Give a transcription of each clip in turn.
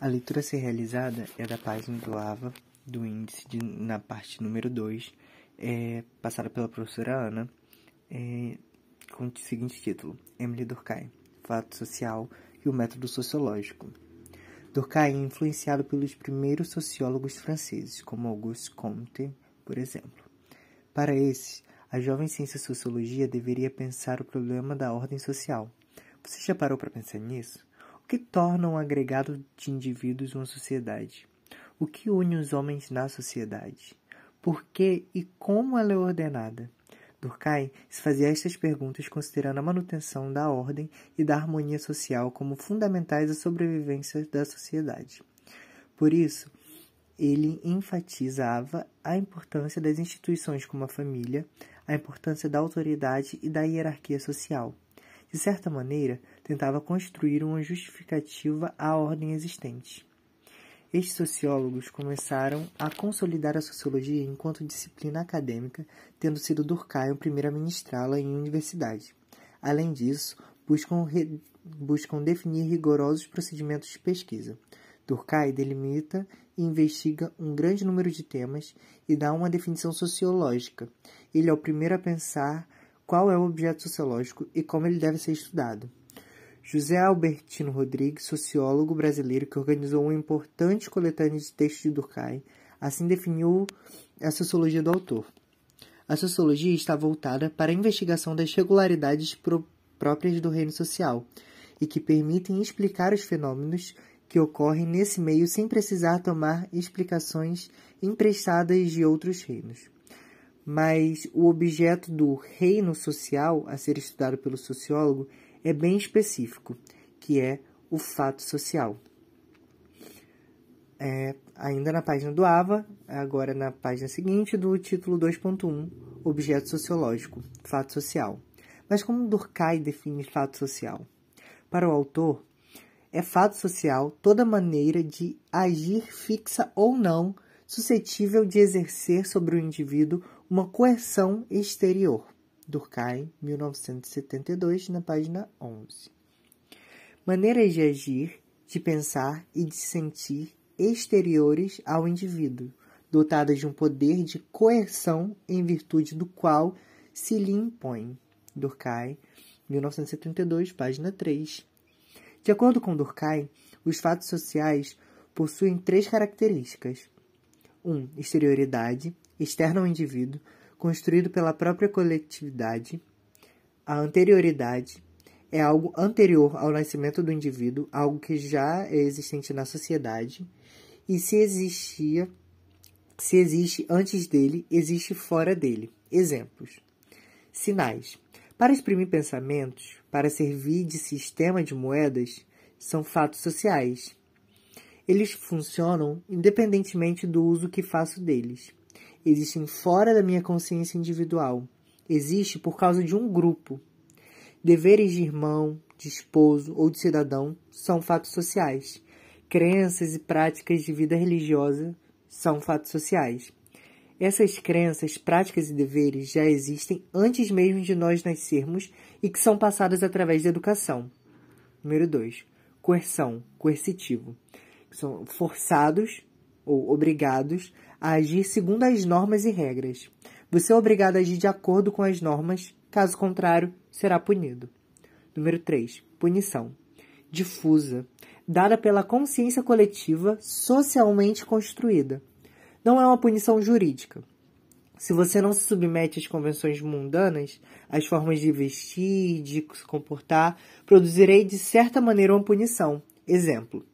A leitura a ser realizada é da página do AVA, do índice, de, na parte número 2, é, passada pela professora Ana, é, com o seguinte título: Emily Durkheim, Fato Social e o Método Sociológico. Durkheim é influenciado pelos primeiros sociólogos franceses, como Auguste Comte, por exemplo. Para esses, a jovem ciência sociologia deveria pensar o problema da ordem social. Você já parou para pensar nisso? Que torna um agregado de indivíduos uma sociedade? O que une os homens na sociedade? Por que e como ela é ordenada? Durkheim se fazia estas perguntas considerando a manutenção da ordem e da harmonia social como fundamentais à sobrevivência da sociedade. Por isso, ele enfatizava a importância das instituições como a família, a importância da autoridade e da hierarquia social de certa maneira, tentava construir uma justificativa à ordem existente. Estes sociólogos começaram a consolidar a sociologia enquanto disciplina acadêmica, tendo sido Durkheim o primeiro a ministrá-la em universidade. Além disso, buscam, re... buscam definir rigorosos procedimentos de pesquisa. Durkheim delimita e investiga um grande número de temas e dá uma definição sociológica. Ele é o primeiro a pensar qual é o objeto sociológico e como ele deve ser estudado. José Albertino Rodrigues, sociólogo brasileiro que organizou uma importante coletânea de textos de Durkheim, assim definiu a sociologia do autor. A sociologia está voltada para a investigação das regularidades próprias do reino social e que permitem explicar os fenômenos que ocorrem nesse meio sem precisar tomar explicações emprestadas de outros reinos mas o objeto do reino social a ser estudado pelo sociólogo é bem específico, que é o fato social. É, ainda na página do AVA, agora na página seguinte do título 2.1, Objeto Sociológico, Fato Social. Mas como Durkheim define fato social? Para o autor, é fato social toda maneira de agir fixa ou não suscetível de exercer sobre o indivíduo uma coerção exterior. Durkheim, 1972, na página 11. Maneiras de agir, de pensar e de sentir exteriores ao indivíduo, dotadas de um poder de coerção em virtude do qual se lhe impõe. Durkheim, 1972, página 3. De acordo com Durkheim, os fatos sociais possuem três características: 1. Um, exterioridade, externo ao indivíduo, construído pela própria coletividade. A anterioridade é algo anterior ao nascimento do indivíduo, algo que já é existente na sociedade, e se existia, se existe antes dele, existe fora dele. Exemplos: sinais. Para exprimir pensamentos, para servir de sistema de moedas, são fatos sociais. Eles funcionam independentemente do uso que faço deles existem fora da minha consciência individual. Existe por causa de um grupo. Deveres de irmão, de esposo ou de cidadão são fatos sociais. Crenças e práticas de vida religiosa são fatos sociais. Essas crenças, práticas e deveres já existem antes mesmo de nós nascermos e que são passadas através da educação. Número 2. Coerção, coercitivo. São forçados ou obrigados a agir segundo as normas e regras. Você é obrigado a agir de acordo com as normas, caso contrário, será punido. Número 3. Punição. Difusa, dada pela consciência coletiva socialmente construída. Não é uma punição jurídica. Se você não se submete às convenções mundanas, às formas de vestir, de se comportar, produzirei de certa maneira uma punição. Exemplo: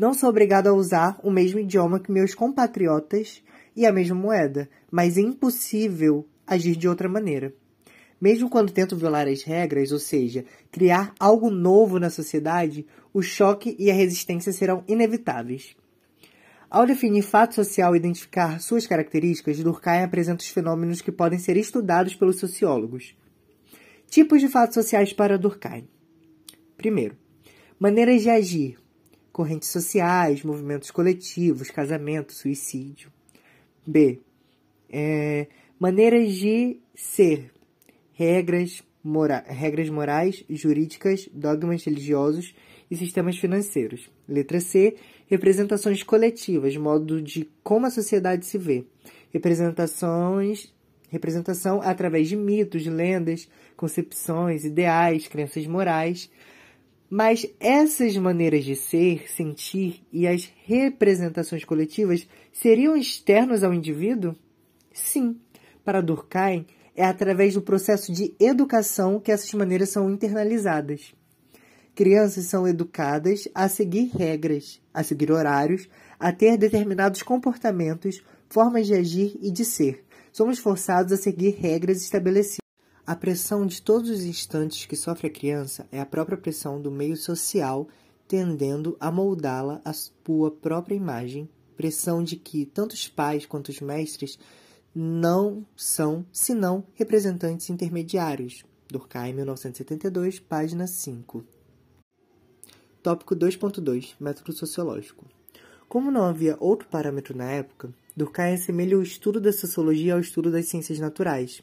não sou obrigado a usar o mesmo idioma que meus compatriotas e a mesma moeda, mas é impossível agir de outra maneira. Mesmo quando tento violar as regras, ou seja, criar algo novo na sociedade, o choque e a resistência serão inevitáveis. Ao definir fato social e identificar suas características, Durkheim apresenta os fenômenos que podem ser estudados pelos sociólogos. Tipos de fatos sociais para Durkheim. Primeiro, maneiras de agir, correntes sociais, movimentos coletivos, casamento, suicídio. B. É, maneiras de ser, regras, mora regras morais, jurídicas, dogmas religiosos e sistemas financeiros. Letra C, representações coletivas, modo de como a sociedade se vê. Representações, representação através de mitos, lendas, concepções, ideais, crenças morais. Mas essas maneiras de ser, sentir e as representações coletivas seriam externas ao indivíduo? Sim. Para Durkheim, é através do processo de educação que essas maneiras são internalizadas. Crianças são educadas a seguir regras, a seguir horários, a ter determinados comportamentos, formas de agir e de ser. Somos forçados a seguir regras estabelecidas. A pressão de todos os instantes que sofre a criança é a própria pressão do meio social, tendendo a moldá-la à sua própria imagem, pressão de que tanto os pais quanto os mestres não são, senão, representantes intermediários. Durkheim, 1972, página 5. Tópico 2.2 Método sociológico. Como não havia outro parâmetro na época, Durkheim assemelha o estudo da sociologia ao estudo das ciências naturais.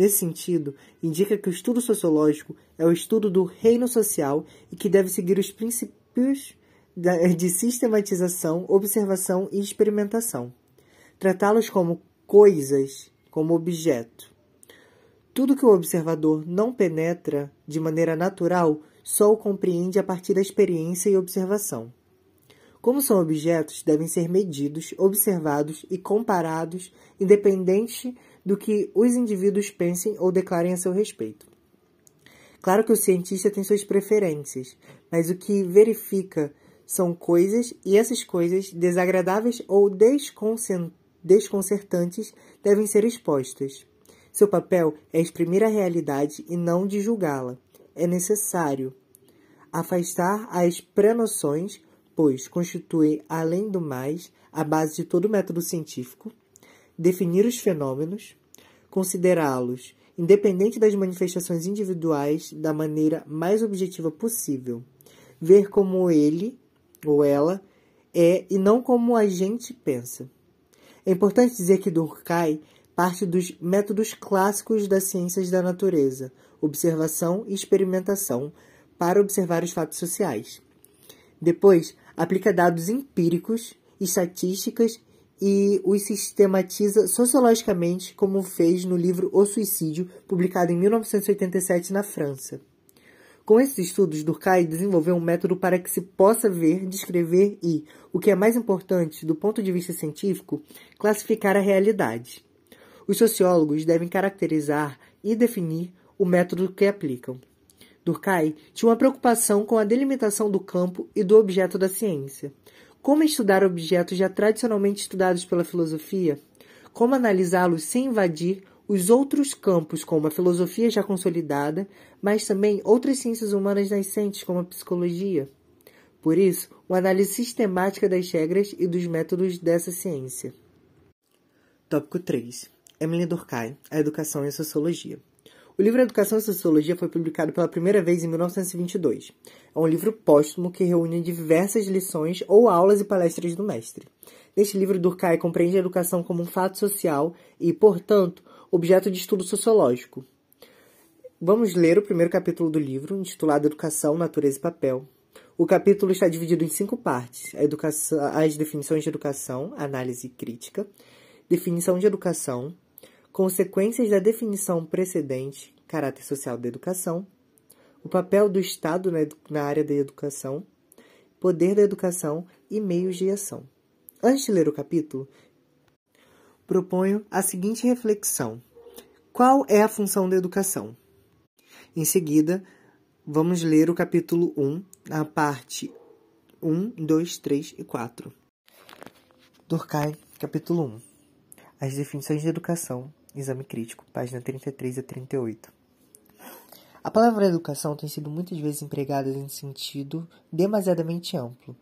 Nesse sentido, indica que o estudo sociológico é o estudo do reino social e que deve seguir os princípios de sistematização, observação e experimentação. Tratá-los como coisas, como objeto. Tudo que o observador não penetra de maneira natural só o compreende a partir da experiência e observação. Como são objetos, devem ser medidos, observados e comparados, independente do que os indivíduos pensem ou declarem a seu respeito. Claro que o cientista tem suas preferências, mas o que verifica são coisas e essas coisas, desagradáveis ou desconcertantes, devem ser expostas. Seu papel é exprimir a realidade e não de julgá-la. É necessário afastar as prenoções, pois constitui, além do mais, a base de todo método científico, definir os fenômenos, considerá-los independente das manifestações individuais da maneira mais objetiva possível, ver como ele ou ela é e não como a gente pensa. É importante dizer que Durkheim parte dos métodos clássicos das ciências da natureza, observação e experimentação, para observar os fatos sociais. Depois, aplica dados empíricos, estatísticas e os sistematiza sociologicamente, como fez no livro O Suicídio, publicado em 1987 na França. Com esses estudos, Durkheim desenvolveu um método para que se possa ver, descrever e, o que é mais importante do ponto de vista científico, classificar a realidade. Os sociólogos devem caracterizar e definir o método que aplicam. Durkheim tinha uma preocupação com a delimitação do campo e do objeto da ciência. Como estudar objetos já tradicionalmente estudados pela filosofia? Como analisá-los sem invadir os outros campos, como a filosofia já consolidada, mas também outras ciências humanas nascentes, como a psicologia? Por isso, uma análise sistemática das regras e dos métodos dessa ciência. Tópico 3. Emily Durkheim, A Educação e a Sociologia. O livro Educação e Sociologia foi publicado pela primeira vez em 1922. É um livro póstumo que reúne diversas lições ou aulas e palestras do mestre. Neste livro, Durkheim compreende a educação como um fato social e, portanto, objeto de estudo sociológico. Vamos ler o primeiro capítulo do livro, intitulado Educação, Natureza e Papel. O capítulo está dividido em cinco partes: educação, as definições de educação, análise crítica, definição de educação, consequências da definição precedente, caráter social da educação, o papel do Estado na área da educação, poder da educação e meios de ação. Antes de ler o capítulo, proponho a seguinte reflexão: qual é a função da educação? Em seguida, vamos ler o capítulo 1, a parte 1, 2, 3 e 4. Durkheim, capítulo 1. As definições de educação Exame crítico, página 33 a 38. A palavra educação tem sido muitas vezes empregada em sentido demasiadamente amplo,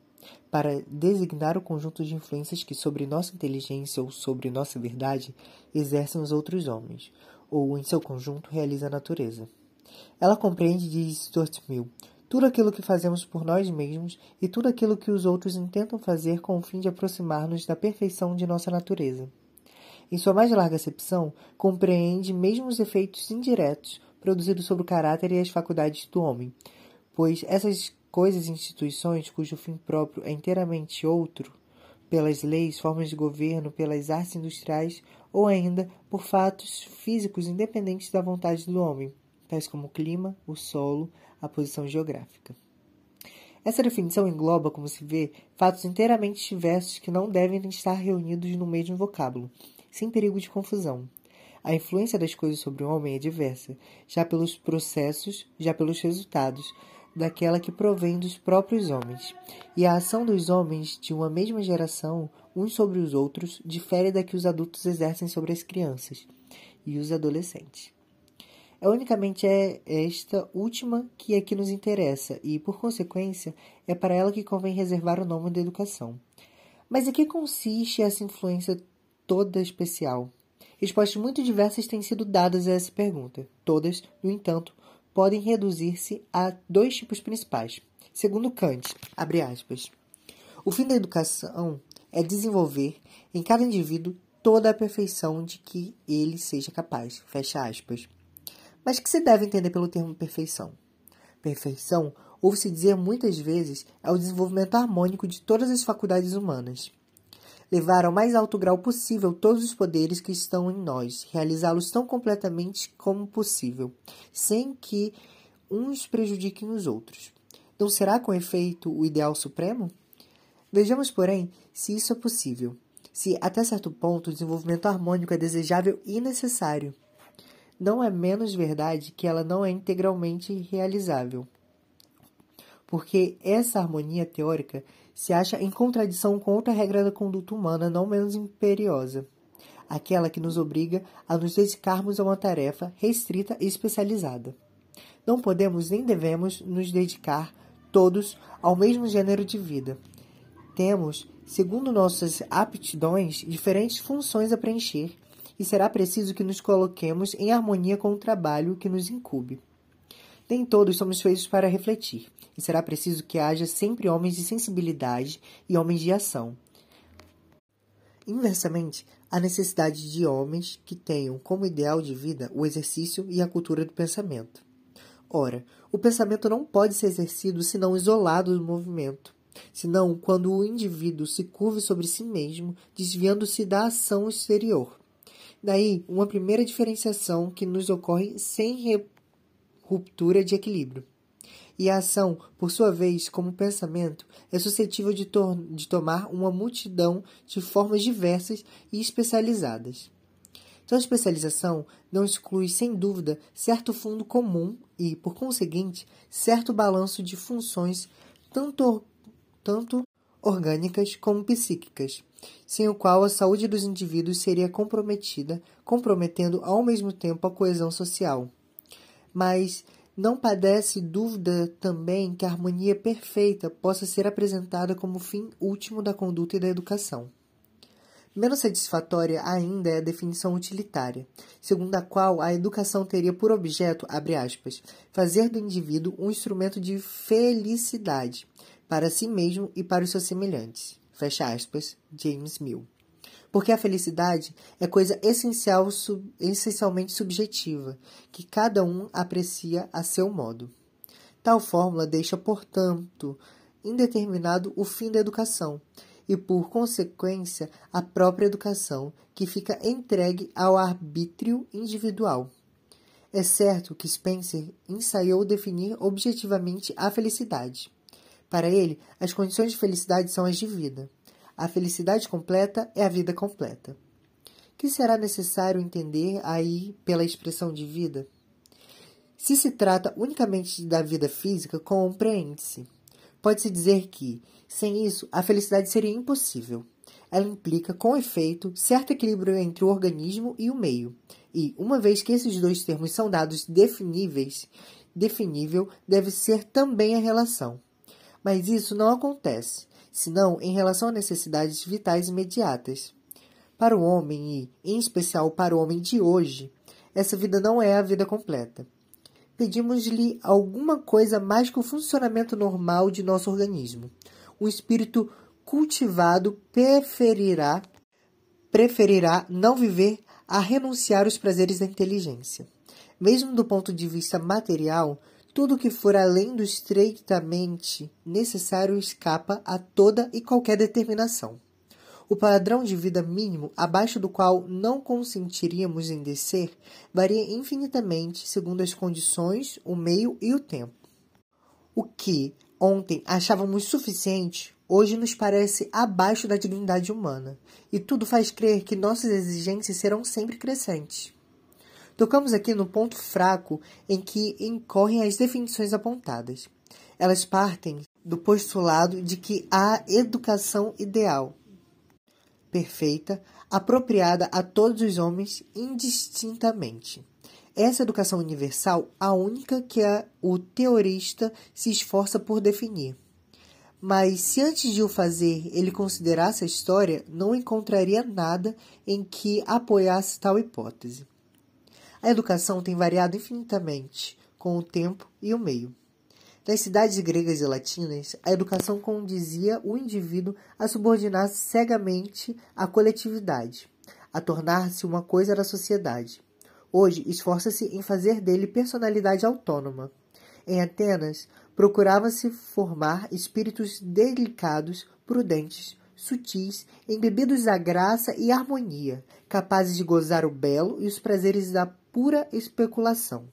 para designar o conjunto de influências que sobre nossa inteligência ou sobre nossa verdade exercem os outros homens, ou em seu conjunto realiza a natureza. Ela compreende, diz Stuart Mill, tudo aquilo que fazemos por nós mesmos e tudo aquilo que os outros intentam fazer com o fim de aproximar-nos da perfeição de nossa natureza em sua mais larga acepção, compreende mesmo os efeitos indiretos produzidos sobre o caráter e as faculdades do homem, pois essas coisas e instituições cujo fim próprio é inteiramente outro, pelas leis, formas de governo, pelas artes industriais ou ainda por fatos físicos independentes da vontade do homem, tais como o clima, o solo, a posição geográfica. Essa definição engloba, como se vê, fatos inteiramente diversos que não devem estar reunidos no mesmo vocábulo, sem perigo de confusão. A influência das coisas sobre o homem é diversa, já pelos processos, já pelos resultados, daquela que provém dos próprios homens. E a ação dos homens de uma mesma geração, uns sobre os outros, difere da que os adultos exercem sobre as crianças e os adolescentes. É unicamente é esta última que aqui nos interessa e, por consequência, é para ela que convém reservar o nome de educação. Mas em que consiste essa influência toda especial? Respostas muito diversas têm sido dadas a essa pergunta. Todas, no entanto, podem reduzir-se a dois tipos principais. Segundo Kant, aspas, o fim da educação é desenvolver em cada indivíduo toda a perfeição de que ele seja capaz. Fecha aspas. Mas o que se deve entender pelo termo perfeição? Perfeição, ouve-se dizer muitas vezes, é o desenvolvimento harmônico de todas as faculdades humanas. Levar ao mais alto grau possível todos os poderes que estão em nós, realizá-los tão completamente como possível, sem que uns prejudiquem os outros. Não será, com efeito, o ideal supremo? Vejamos, porém, se isso é possível. Se, até certo ponto, o desenvolvimento harmônico é desejável e necessário não é menos verdade que ela não é integralmente realizável. Porque essa harmonia teórica se acha em contradição com outra regra da conduta humana não menos imperiosa, aquela que nos obriga a nos dedicarmos a uma tarefa restrita e especializada. Não podemos nem devemos nos dedicar todos ao mesmo gênero de vida. Temos, segundo nossas aptidões, diferentes funções a preencher e será preciso que nos coloquemos em harmonia com o trabalho que nos incube. Nem todos somos feitos para refletir, e será preciso que haja sempre homens de sensibilidade e homens de ação. Inversamente, há necessidade de homens que tenham como ideal de vida o exercício e a cultura do pensamento. Ora, o pensamento não pode ser exercido senão isolado do movimento, senão quando o indivíduo se curve sobre si mesmo, desviando-se da ação exterior. Daí, uma primeira diferenciação que nos ocorre sem ruptura de equilíbrio. E a ação, por sua vez, como pensamento, é suscetível de, to de tomar uma multidão de formas diversas e especializadas. Então, a especialização não exclui, sem dúvida, certo fundo comum e, por conseguinte, certo balanço de funções, tanto, tanto orgânicas como psíquicas, sem o qual a saúde dos indivíduos seria comprometida, comprometendo ao mesmo tempo a coesão social. Mas não padece dúvida também que a harmonia perfeita possa ser apresentada como fim último da conduta e da educação. Menos satisfatória ainda é a definição utilitária, segundo a qual a educação teria por objeto, aspas, fazer do indivíduo um instrumento de felicidade para si mesmo e para os seus semelhantes. Fecha aspas, James Mill. Porque a felicidade é coisa essencial, sub, essencialmente subjetiva, que cada um aprecia a seu modo. Tal fórmula deixa, portanto, indeterminado o fim da educação e, por consequência, a própria educação, que fica entregue ao arbítrio individual. É certo que Spencer ensaiou definir objetivamente a felicidade. Para ele, as condições de felicidade são as de vida. A felicidade completa é a vida completa. Que será necessário entender aí pela expressão de vida? Se se trata unicamente da vida física, compreende-se. Pode-se dizer que, sem isso, a felicidade seria impossível. Ela implica, com efeito, certo equilíbrio entre o organismo e o meio. E, uma vez que esses dois termos são dados definíveis, definível deve ser também a relação. Mas isso não acontece, senão em relação a necessidades vitais imediatas. Para o homem, e em especial para o homem de hoje, essa vida não é a vida completa. Pedimos-lhe alguma coisa mais que o funcionamento normal de nosso organismo. Um espírito cultivado preferirá preferirá não viver a renunciar aos prazeres da inteligência. Mesmo do ponto de vista material, tudo que for além do estreitamente necessário escapa a toda e qualquer determinação. O padrão de vida mínimo abaixo do qual não consentiríamos em descer varia infinitamente segundo as condições, o meio e o tempo. O que ontem achávamos suficiente, hoje nos parece abaixo da dignidade humana, e tudo faz crer que nossas exigências serão sempre crescentes. Tocamos aqui no ponto fraco em que incorrem as definições apontadas. Elas partem do postulado de que há educação ideal, perfeita, apropriada a todos os homens indistintamente. Essa educação universal, a única que a, o teorista se esforça por definir. Mas se antes de o fazer ele considerasse a história, não encontraria nada em que apoiasse tal hipótese. A educação tem variado infinitamente com o tempo e o meio. Nas cidades gregas e latinas, a educação condizia o indivíduo a subordinar-se cegamente à coletividade, a tornar-se uma coisa da sociedade. Hoje, esforça-se em fazer dele personalidade autônoma. Em Atenas, procurava-se formar espíritos delicados, prudentes, sutis, embebidos da graça e harmonia, capazes de gozar o belo e os prazeres da pura especulação.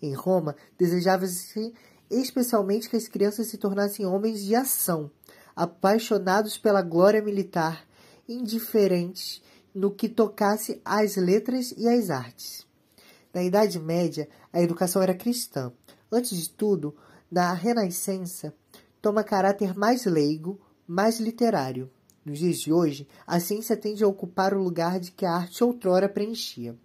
Em Roma, desejava-se especialmente que as crianças se tornassem homens de ação, apaixonados pela glória militar, indiferentes no que tocasse às letras e às artes. Na Idade Média, a educação era cristã. Antes de tudo, na Renascença, toma caráter mais leigo, mais literário. Nos dias de hoje, a ciência tende a ocupar o lugar de que a arte outrora preenchia.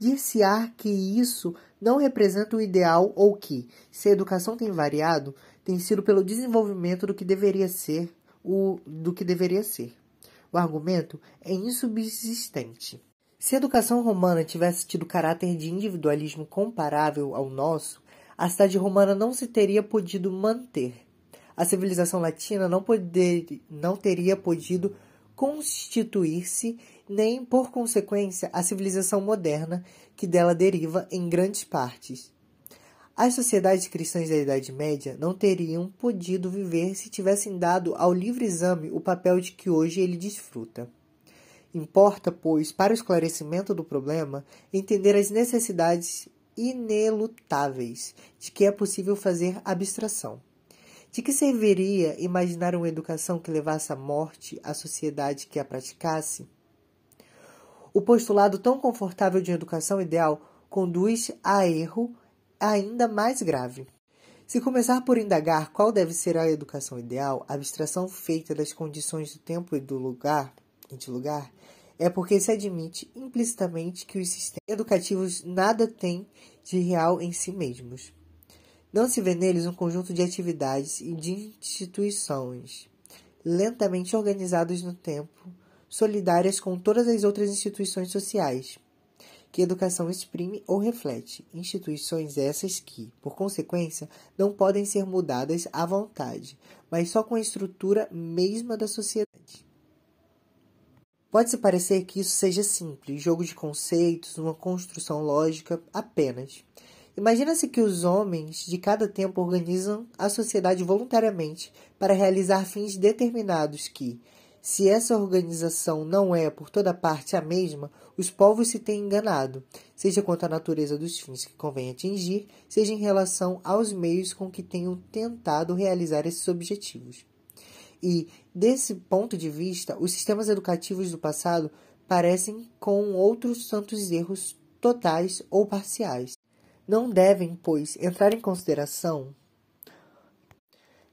Dir-se-á que isso não representa o ideal ou que, se a educação tem variado, tem sido pelo desenvolvimento do que deveria ser o do que deveria ser. O argumento é insubsistente. Se a educação romana tivesse tido caráter de individualismo comparável ao nosso, a cidade romana não se teria podido manter. A civilização latina não, poder, não teria podido constituir-se, nem, por consequência, a civilização moderna que dela deriva em grandes partes. As sociedades cristãs da Idade Média não teriam podido viver se tivessem dado ao livre exame o papel de que hoje ele desfruta. Importa, pois, para o esclarecimento do problema, entender as necessidades inelutáveis de que é possível fazer abstração. De que serviria imaginar uma educação que levasse à morte a sociedade que a praticasse? O postulado tão confortável de educação ideal conduz a erro ainda mais grave. Se começar por indagar qual deve ser a educação ideal, a abstração feita das condições do tempo e do lugar, e de lugar, é porque se admite implicitamente que os sistemas educativos nada têm de real em si mesmos. Não se vê neles um conjunto de atividades e de instituições, lentamente organizados no tempo, solidárias com todas as outras instituições sociais, que educação exprime ou reflete, instituições essas que, por consequência, não podem ser mudadas à vontade, mas só com a estrutura mesma da sociedade. Pode-se parecer que isso seja simples, jogo de conceitos, uma construção lógica apenas. Imagina-se que os homens de cada tempo organizam a sociedade voluntariamente para realizar fins determinados que, se essa organização não é por toda parte a mesma, os povos se têm enganado, seja quanto à natureza dos fins que convém atingir, seja em relação aos meios com que tenham tentado realizar esses objetivos. E, desse ponto de vista, os sistemas educativos do passado parecem com outros tantos erros totais ou parciais não devem, pois, entrar em consideração.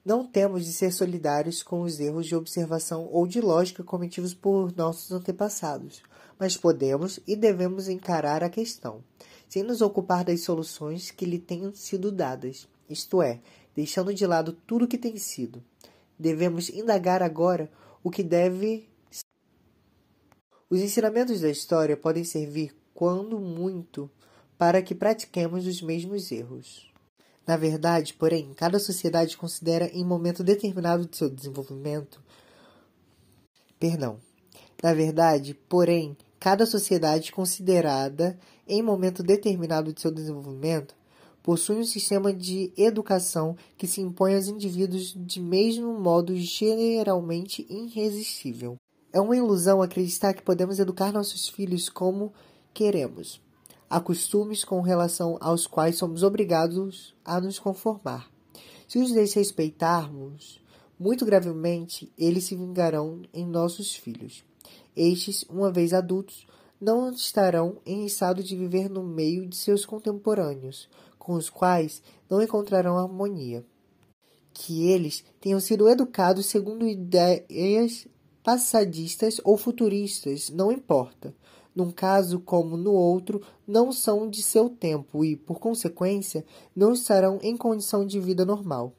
Não temos de ser solidários com os erros de observação ou de lógica cometidos por nossos antepassados, mas podemos e devemos encarar a questão, sem nos ocupar das soluções que lhe tenham sido dadas, isto é, deixando de lado tudo o que tem sido. Devemos indagar agora o que deve. Os ensinamentos da história podem servir, quando muito, para que pratiquemos os mesmos erros. Na verdade, porém, cada sociedade considera em momento determinado de seu desenvolvimento. Perdão. Na verdade, porém, cada sociedade considerada em momento determinado de seu desenvolvimento possui um sistema de educação que se impõe aos indivíduos de mesmo modo geralmente irresistível. É uma ilusão acreditar que podemos educar nossos filhos como queremos. Há costumes com relação aos quais somos obrigados a nos conformar. Se os desrespeitarmos, muito gravemente eles se vingarão em nossos filhos. Estes, uma vez adultos, não estarão em estado de viver no meio de seus contemporâneos, com os quais não encontrarão harmonia. Que eles tenham sido educados segundo ideias passadistas ou futuristas, não importa. Num caso como no outro, não são de seu tempo e, por consequência, não estarão em condição de vida normal.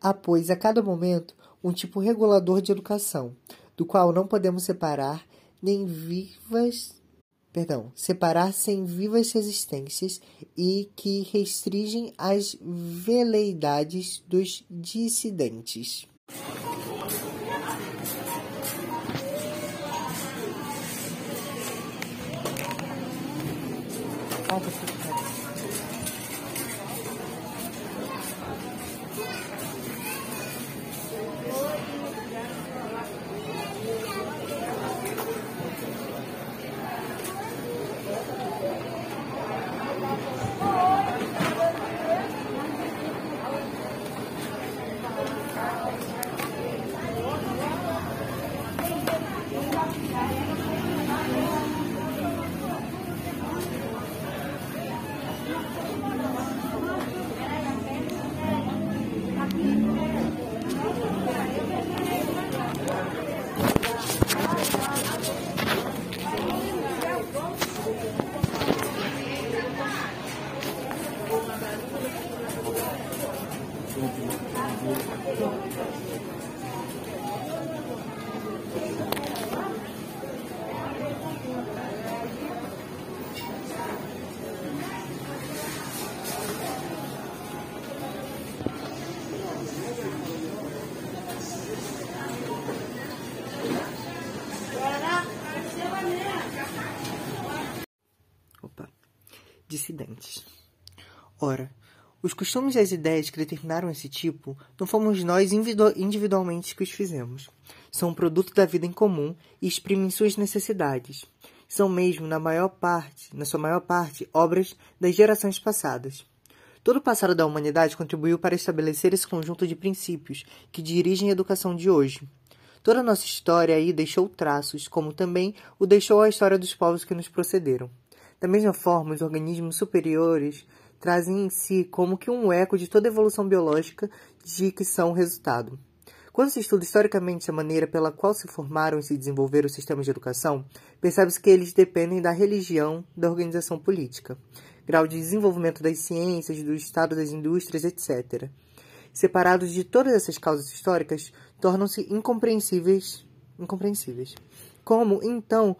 Há, pois, a cada momento, um tipo regulador de educação, do qual não podemos separar nem vivas perdão, separar sem vivas resistências e que restringem as veleidades dos dissidentes. Danke. Dissidentes. Ora, os costumes e as ideias que determinaram esse tipo não fomos nós individualmente que os fizemos. São produto da vida em comum e exprimem suas necessidades. São mesmo, na maior parte, na sua maior parte, obras das gerações passadas. Todo o passado da humanidade contribuiu para estabelecer esse conjunto de princípios que dirigem a educação de hoje. Toda a nossa história aí deixou traços, como também o deixou a história dos povos que nos procederam. Da mesma forma, os organismos superiores trazem em si como que um eco de toda a evolução biológica de que são resultado. Quando se estuda historicamente a maneira pela qual se formaram e se desenvolveram os sistemas de educação, percebe-se que eles dependem da religião, da organização política, grau de desenvolvimento das ciências, do estado das indústrias, etc. Separados de todas essas causas históricas, tornam-se incompreensíveis, incompreensíveis. Como, então,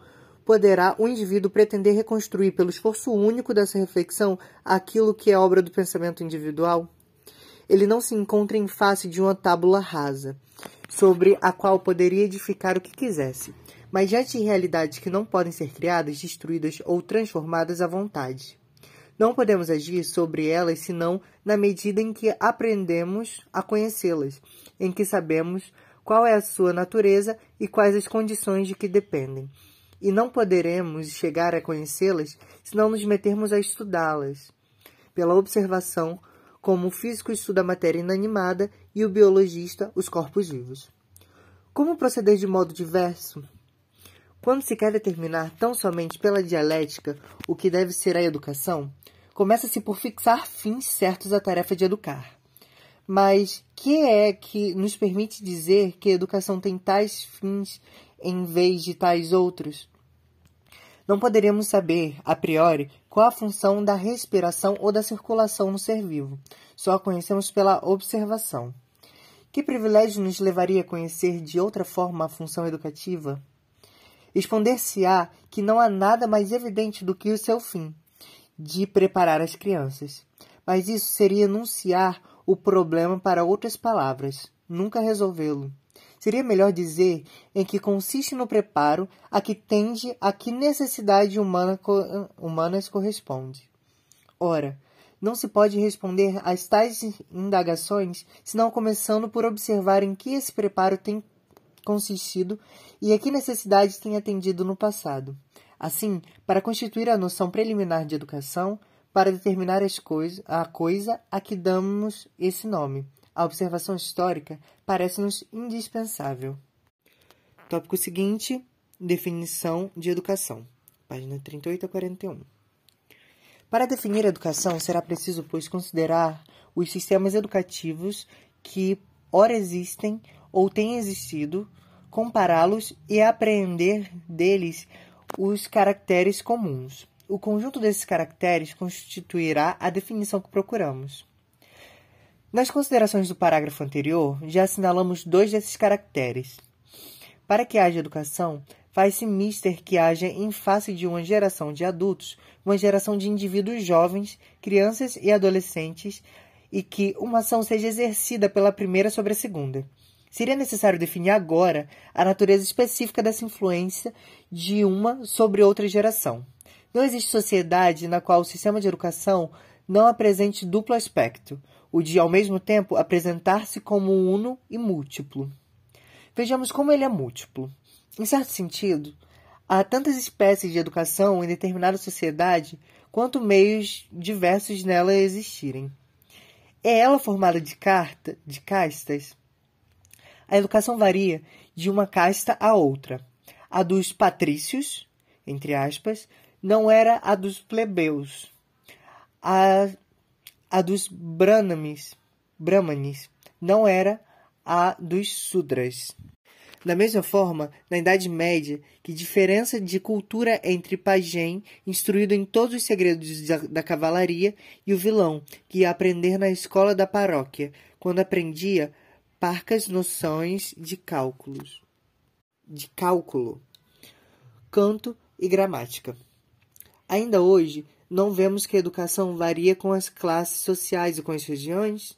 poderá o indivíduo pretender reconstruir pelo esforço único dessa reflexão aquilo que é obra do pensamento individual? Ele não se encontra em face de uma tábula rasa, sobre a qual poderia edificar o que quisesse, mas diante de realidades que não podem ser criadas, destruídas ou transformadas à vontade. Não podemos agir sobre elas senão na medida em que aprendemos a conhecê-las, em que sabemos qual é a sua natureza e quais as condições de que dependem e não poderemos chegar a conhecê-las se não nos metermos a estudá-las. Pela observação, como o físico estuda a matéria inanimada e o biologista os corpos vivos. Como proceder de modo diverso? Quando se quer determinar tão somente pela dialética o que deve ser a educação, começa-se por fixar fins certos à tarefa de educar. Mas que é que nos permite dizer que a educação tem tais fins em vez de tais outros? Não poderíamos saber, a priori, qual a função da respiração ou da circulação no ser vivo. Só a conhecemos pela observação. Que privilégio nos levaria a conhecer de outra forma a função educativa? Responder-se-á que não há nada mais evidente do que o seu fim, de preparar as crianças. Mas isso seria enunciar o problema para outras palavras, nunca resolvê-lo. Seria melhor dizer em que consiste no preparo a que tende a que necessidade humana, humanas corresponde. Ora, não se pode responder às tais indagações senão começando por observar em que esse preparo tem consistido e a que necessidades tem atendido no passado. Assim, para constituir a noção preliminar de educação, para determinar as coisa, a coisa a que damos esse nome, a observação histórica parece-nos indispensável. Tópico seguinte: definição de educação. Página 38 a 41. Para definir a educação, será preciso, pois, considerar os sistemas educativos que ora existem ou têm existido, compará-los e apreender deles os caracteres comuns. O conjunto desses caracteres constituirá a definição que procuramos. Nas considerações do parágrafo anterior, já assinalamos dois desses caracteres. Para que haja educação, faz-se mister que haja em face de uma geração de adultos, uma geração de indivíduos jovens, crianças e adolescentes, e que uma ação seja exercida pela primeira sobre a segunda. Seria necessário definir agora a natureza específica dessa influência de uma sobre outra geração. Não existe sociedade na qual o sistema de educação não apresente duplo aspecto, o de, ao mesmo tempo, apresentar-se como uno e múltiplo. Vejamos como ele é múltiplo. Em certo sentido, há tantas espécies de educação em determinada sociedade quanto meios diversos nela existirem. É ela formada de, carta, de castas? A educação varia de uma casta a outra. A dos patrícios, entre aspas, não era a dos plebeus. A a dos Brahmanes, Brahmanes não era a dos Sudras. Da mesma forma, na Idade Média, que diferença de cultura entre pajem, instruído em todos os segredos da, da cavalaria, e o vilão, que ia aprender na escola da paróquia, quando aprendia parcas noções de cálculos, de cálculo, canto e gramática. Ainda hoje, não vemos que a educação varia com as classes sociais e com as regiões?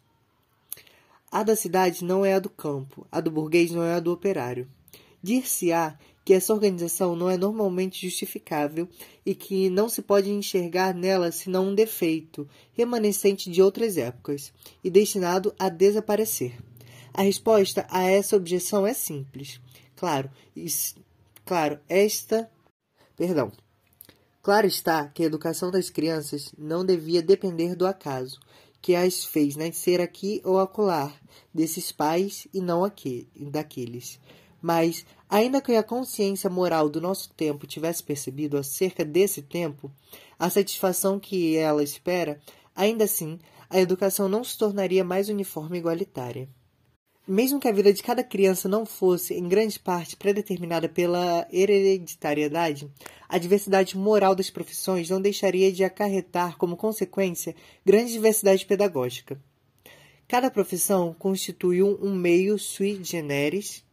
A da cidade não é a do campo, a do burguês não é a do operário. Dir-se-á que essa organização não é normalmente justificável e que não se pode enxergar nela senão um defeito, remanescente de outras épocas, e destinado a desaparecer. A resposta a essa objeção é simples. Claro, isso, claro, esta, perdão, Claro está que a educação das crianças não devia depender do acaso, que as fez nascer aqui ou acolá, desses pais e não aqui, daqueles. Mas, ainda que a consciência moral do nosso tempo tivesse percebido acerca desse tempo a satisfação que ela espera, ainda assim a educação não se tornaria mais uniforme e igualitária. Mesmo que a vida de cada criança não fosse, em grande parte, predeterminada pela hereditariedade, a diversidade moral das profissões não deixaria de acarretar, como consequência, grande diversidade pedagógica. Cada profissão constitui um meio sui generis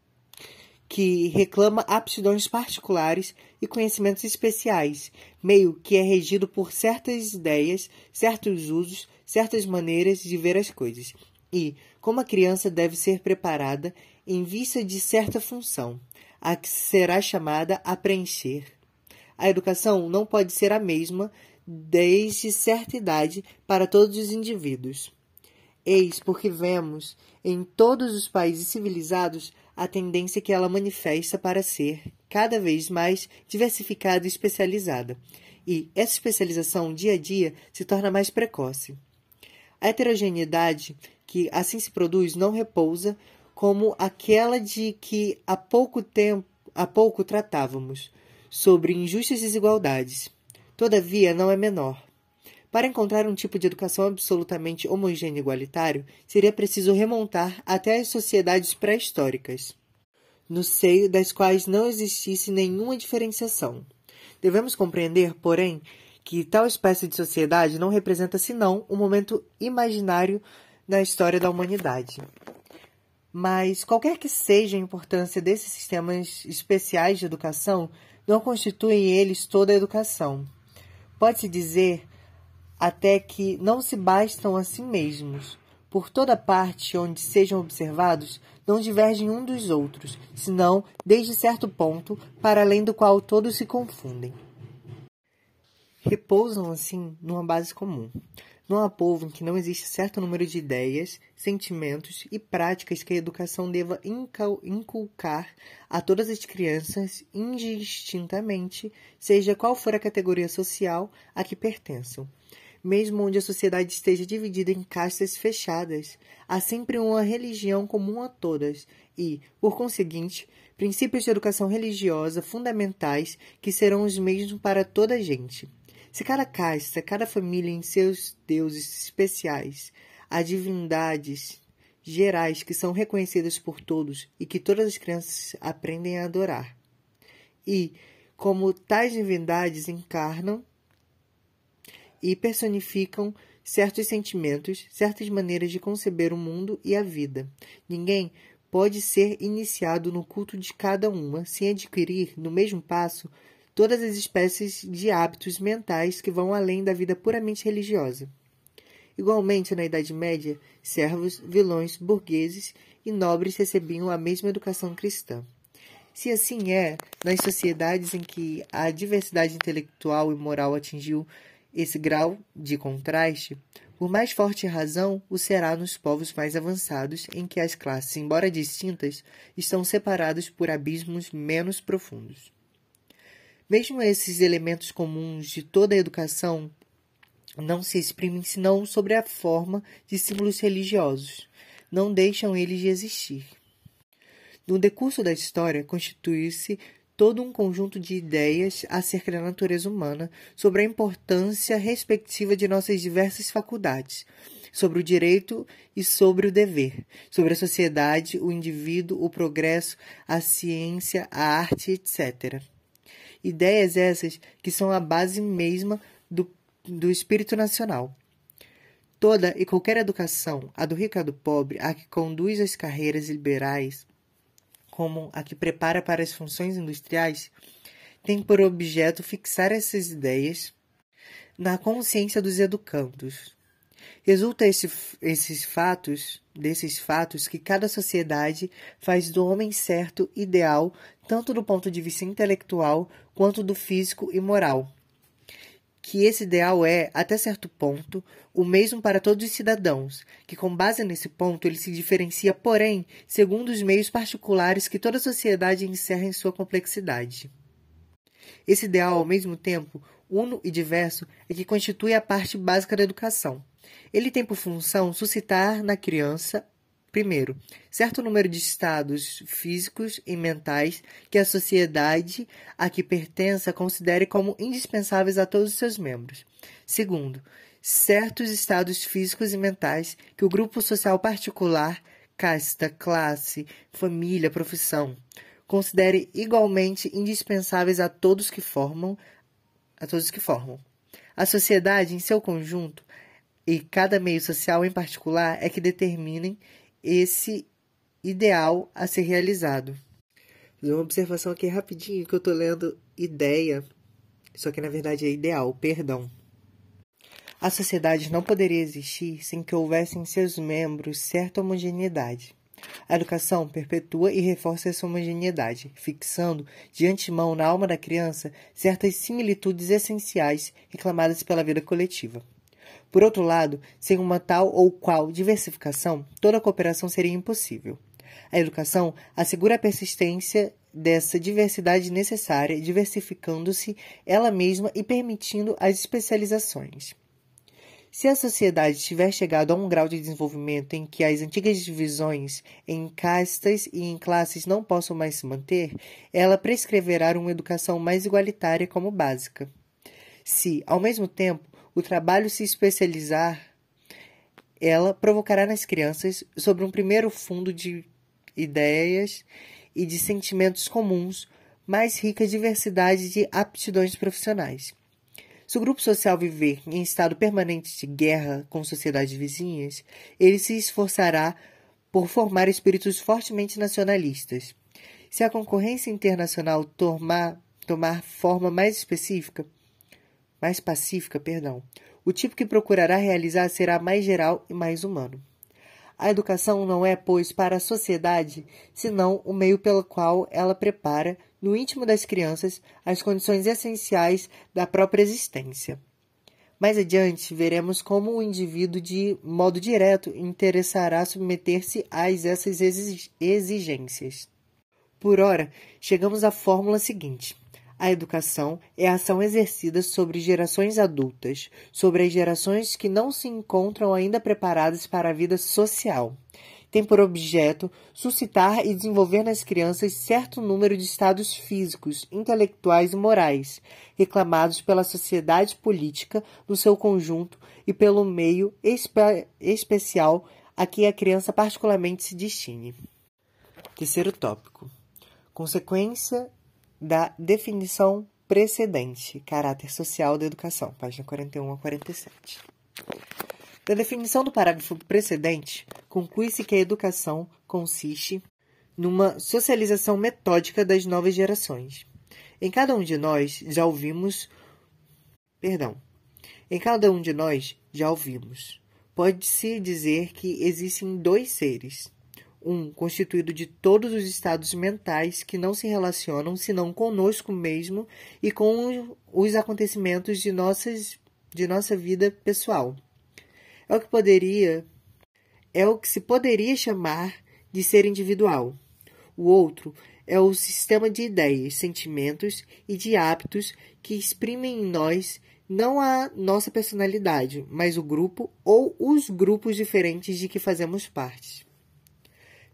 que reclama aptidões particulares e conhecimentos especiais, meio que é regido por certas ideias, certos usos, certas maneiras de ver as coisas e como a criança deve ser preparada em vista de certa função, a que será chamada a preencher. A educação não pode ser a mesma desde certa idade para todos os indivíduos. Eis porque vemos em todos os países civilizados a tendência que ela manifesta para ser cada vez mais diversificada e especializada, e essa especialização dia a dia se torna mais precoce. A heterogeneidade que assim se produz não repousa como aquela de que há pouco tempo, há pouco tratávamos, sobre injustas desigualdades. Todavia, não é menor. Para encontrar um tipo de educação absolutamente homogêneo e igualitário, seria preciso remontar até as sociedades pré-históricas, no seio das quais não existisse nenhuma diferenciação. Devemos compreender, porém, que tal espécie de sociedade não representa senão um momento imaginário na história da humanidade. Mas, qualquer que seja a importância desses sistemas especiais de educação, não constituem eles toda a educação. Pode-se dizer até que não se bastam a si mesmos. Por toda parte onde sejam observados, não divergem um dos outros, senão, desde certo ponto, para além do qual todos se confundem. Repousam, assim, numa base comum. Não há povo em que não exista certo número de ideias, sentimentos e práticas que a educação deva inculcar a todas as crianças indistintamente, seja qual for a categoria social a que pertençam. Mesmo onde a sociedade esteja dividida em castas fechadas, há sempre uma religião comum a todas e, por conseguinte, princípios de educação religiosa fundamentais que serão os mesmos para toda a gente. Se cada casta, cada família em seus deuses especiais, há divindades gerais que são reconhecidas por todos e que todas as crianças aprendem a adorar. E, como tais divindades encarnam e personificam certos sentimentos, certas maneiras de conceber o mundo e a vida. Ninguém pode ser iniciado no culto de cada uma sem adquirir, no mesmo passo, todas as espécies de hábitos mentais que vão além da vida puramente religiosa. Igualmente, na Idade Média, servos, vilões, burgueses e nobres recebiam a mesma educação cristã. Se assim é, nas sociedades em que a diversidade intelectual e moral atingiu esse grau de contraste, por mais forte razão o será nos povos mais avançados, em que as classes, embora distintas, estão separadas por abismos menos profundos. Mesmo esses elementos comuns de toda a educação não se exprimem senão sobre a forma de símbolos religiosos, não deixam eles de existir. No decurso da história, constitui-se todo um conjunto de ideias acerca da natureza humana, sobre a importância respectiva de nossas diversas faculdades, sobre o direito e sobre o dever, sobre a sociedade, o indivíduo, o progresso, a ciência, a arte, etc. Ideias essas que são a base mesma do, do espírito nacional. Toda e qualquer educação, a do rico e a do pobre, a que conduz às carreiras liberais, como a que prepara para as funções industriais, tem por objeto fixar essas ideias na consciência dos educandos. Resulta esse, esses fatos, desses fatos, que cada sociedade faz do homem certo ideal, tanto do ponto de vista intelectual quanto do físico e moral, que esse ideal é, até certo ponto, o mesmo para todos os cidadãos, que com base nesse ponto ele se diferencia, porém, segundo os meios particulares que toda sociedade encerra em sua complexidade. Esse ideal, ao mesmo tempo, uno e diverso, é que constitui a parte básica da educação. Ele tem por função suscitar na criança Primeiro, certo número de estados físicos e mentais que a sociedade a que pertença considere como indispensáveis a todos os seus membros. Segundo, certos estados físicos e mentais que o grupo social particular, casta, classe, família, profissão, considere igualmente indispensáveis a todos que formam a todos que formam. A sociedade em seu conjunto e cada meio social em particular é que determinem esse ideal a ser realizado. Fazer uma observação aqui rapidinho que eu tô lendo ideia, só que na verdade é ideal, perdão. A sociedade não poderia existir sem que houvesse em seus membros certa homogeneidade. A educação perpetua e reforça essa homogeneidade, fixando de antemão na alma da criança certas similitudes essenciais reclamadas pela vida coletiva. Por outro lado, sem uma tal ou qual diversificação, toda cooperação seria impossível. A educação assegura a persistência dessa diversidade necessária, diversificando-se ela mesma e permitindo as especializações. Se a sociedade tiver chegado a um grau de desenvolvimento em que as antigas divisões em castas e em classes não possam mais se manter, ela prescreverá uma educação mais igualitária como básica. Se, ao mesmo tempo, o trabalho se especializar, ela provocará nas crianças, sobre um primeiro fundo de ideias e de sentimentos comuns, mais rica diversidade de aptidões profissionais. Se o grupo social viver em estado permanente de guerra com sociedades vizinhas, ele se esforçará por formar espíritos fortemente nacionalistas. Se a concorrência internacional tomar, tomar forma mais específica, mais pacífica, perdão. O tipo que procurará realizar será mais geral e mais humano. A educação não é, pois, para a sociedade, senão o meio pelo qual ela prepara, no íntimo das crianças, as condições essenciais da própria existência. Mais adiante, veremos como o indivíduo, de modo direto, interessará submeter-se a essas exigências. Por ora, chegamos à fórmula seguinte: a educação é a ação exercida sobre gerações adultas, sobre as gerações que não se encontram ainda preparadas para a vida social tem por objeto suscitar e desenvolver nas crianças certo número de estados físicos, intelectuais e morais, reclamados pela sociedade política no seu conjunto e pelo meio espe especial a que a criança particularmente se destine. Terceiro tópico: consequência da definição precedente, caráter social da educação, página 41 a 47. Da definição do parágrafo precedente, conclui-se que a educação consiste numa socialização metódica das novas gerações. Em cada um de nós já ouvimos. Perdão. Em cada um de nós já ouvimos. Pode-se dizer que existem dois seres. Um constituído de todos os estados mentais que não se relacionam senão conosco mesmo e com os acontecimentos de, nossas, de nossa vida pessoal é o que poderia é o que se poderia chamar de ser individual. O outro é o sistema de ideias, sentimentos e de hábitos que exprimem em nós não a nossa personalidade, mas o grupo ou os grupos diferentes de que fazemos parte.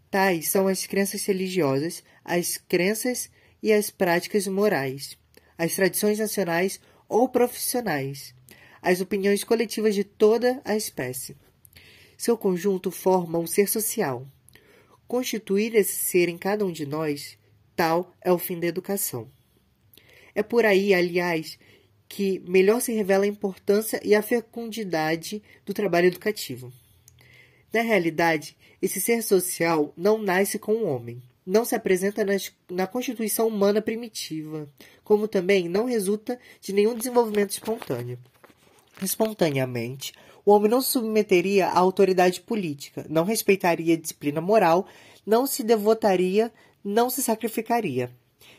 Tais são as crenças religiosas, as crenças e as práticas morais, as tradições nacionais ou profissionais, as opiniões coletivas de toda a espécie. Seu conjunto forma um ser social. Constituir esse ser em cada um de nós, tal é o fim da educação. É por aí, aliás, que melhor se revela a importância e a fecundidade do trabalho educativo. Na realidade, esse ser social não nasce com o homem, não se apresenta nas, na constituição humana primitiva, como também não resulta de nenhum desenvolvimento espontâneo espontaneamente, o homem não se submeteria à autoridade política, não respeitaria a disciplina moral, não se devotaria, não se sacrificaria.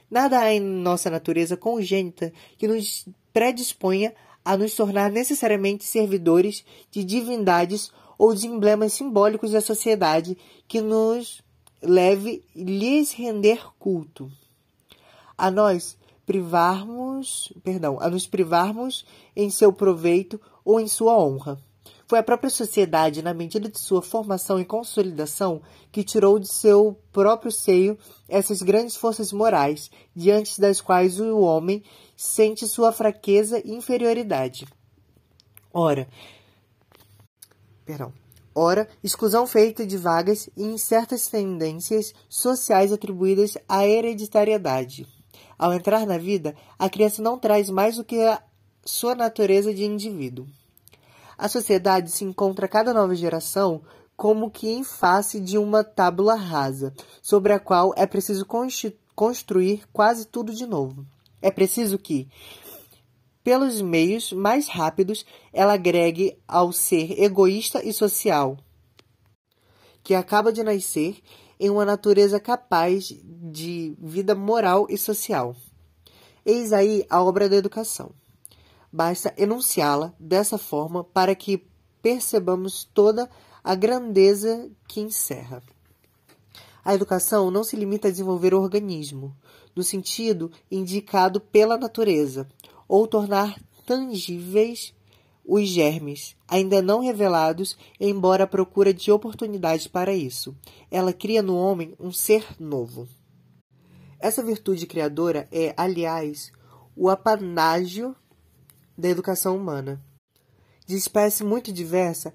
Nada há em nossa natureza congênita que nos predisponha a nos tornar necessariamente servidores de divindades ou de emblemas simbólicos da sociedade que nos leve lhes render culto. A nós privarmos, perdão, a nos privarmos em seu proveito ou em sua honra. Foi a própria sociedade, na medida de sua formação e consolidação, que tirou de seu próprio seio essas grandes forças morais, diante das quais o homem sente sua fraqueza e inferioridade. Ora, perdão, ora, exclusão feita de vagas e incertas tendências sociais atribuídas à hereditariedade. Ao entrar na vida, a criança não traz mais do que a sua natureza de indivíduo. A sociedade se encontra a cada nova geração como que em face de uma tábula rasa, sobre a qual é preciso construir quase tudo de novo. É preciso que, pelos meios mais rápidos, ela agregue ao ser egoísta e social, que acaba de nascer em uma natureza capaz de vida moral e social. Eis aí a obra da educação. Basta enunciá-la dessa forma para que percebamos toda a grandeza que encerra. A educação não se limita a desenvolver o organismo, no sentido indicado pela natureza, ou tornar tangíveis os germes, ainda não revelados, embora à procura de oportunidades para isso. Ela cria no homem um ser novo. Essa virtude criadora é, aliás, o apanágio da educação humana. De espécie muito diversa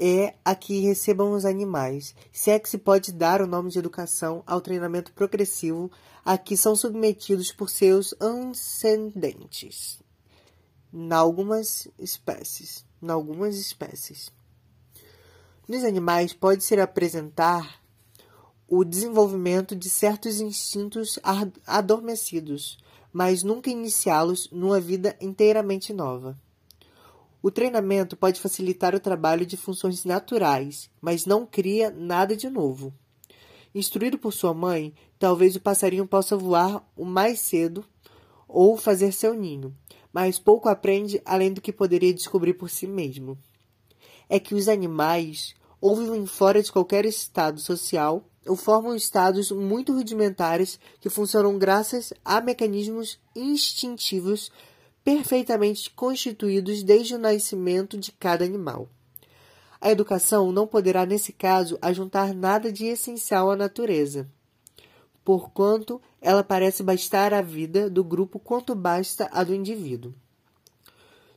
é a que recebam os animais, se é que se pode dar o nome de educação ao treinamento progressivo a que são submetidos por seus ascendentes em algumas espécies. Em algumas espécies. Nos animais pode ser apresentar o desenvolvimento de certos instintos adormecidos, mas nunca iniciá-los numa vida inteiramente nova. O treinamento pode facilitar o trabalho de funções naturais, mas não cria nada de novo. Instruído por sua mãe, talvez o passarinho possa voar o mais cedo ou fazer seu ninho, mas pouco aprende além do que poderia descobrir por si mesmo. É que os animais ou vivem fora de qualquer estado social ou formam estados muito rudimentares que funcionam graças a mecanismos instintivos perfeitamente constituídos desde o nascimento de cada animal. A educação não poderá, nesse caso, ajuntar nada de essencial à natureza, porquanto ela parece bastar à vida do grupo quanto basta a do indivíduo.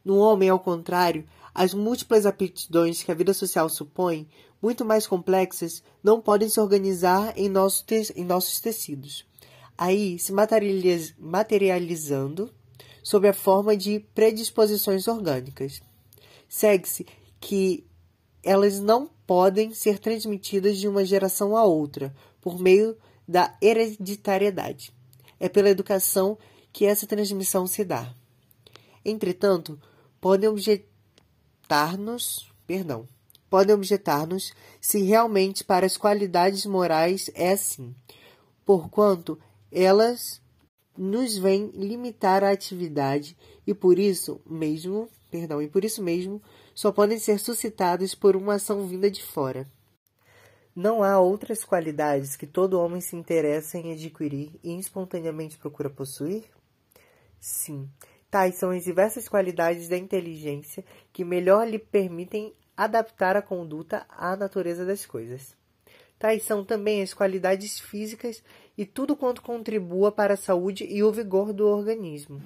No homem, ao contrário, as múltiplas aptidões que a vida social supõe, muito mais complexas, não podem se organizar em, nosso em nossos tecidos. Aí, se materializ materializando sob a forma de predisposições orgânicas. Segue-se que elas não podem ser transmitidas de uma geração a outra por meio da hereditariedade. É pela educação que essa transmissão se dá. Entretanto, podem objetar-nos, perdão, podem objetar-nos se realmente para as qualidades morais é assim, porquanto elas nos vêm limitar a atividade e por isso mesmo, perdão, e por isso mesmo só podem ser suscitadas por uma ação vinda de fora. Não há outras qualidades que todo homem se interessa em adquirir e espontaneamente procura possuir? Sim, tais são as diversas qualidades da inteligência que melhor lhe permitem adaptar a conduta à natureza das coisas. Tais são também as qualidades físicas e tudo quanto contribua para a saúde e o vigor do organismo.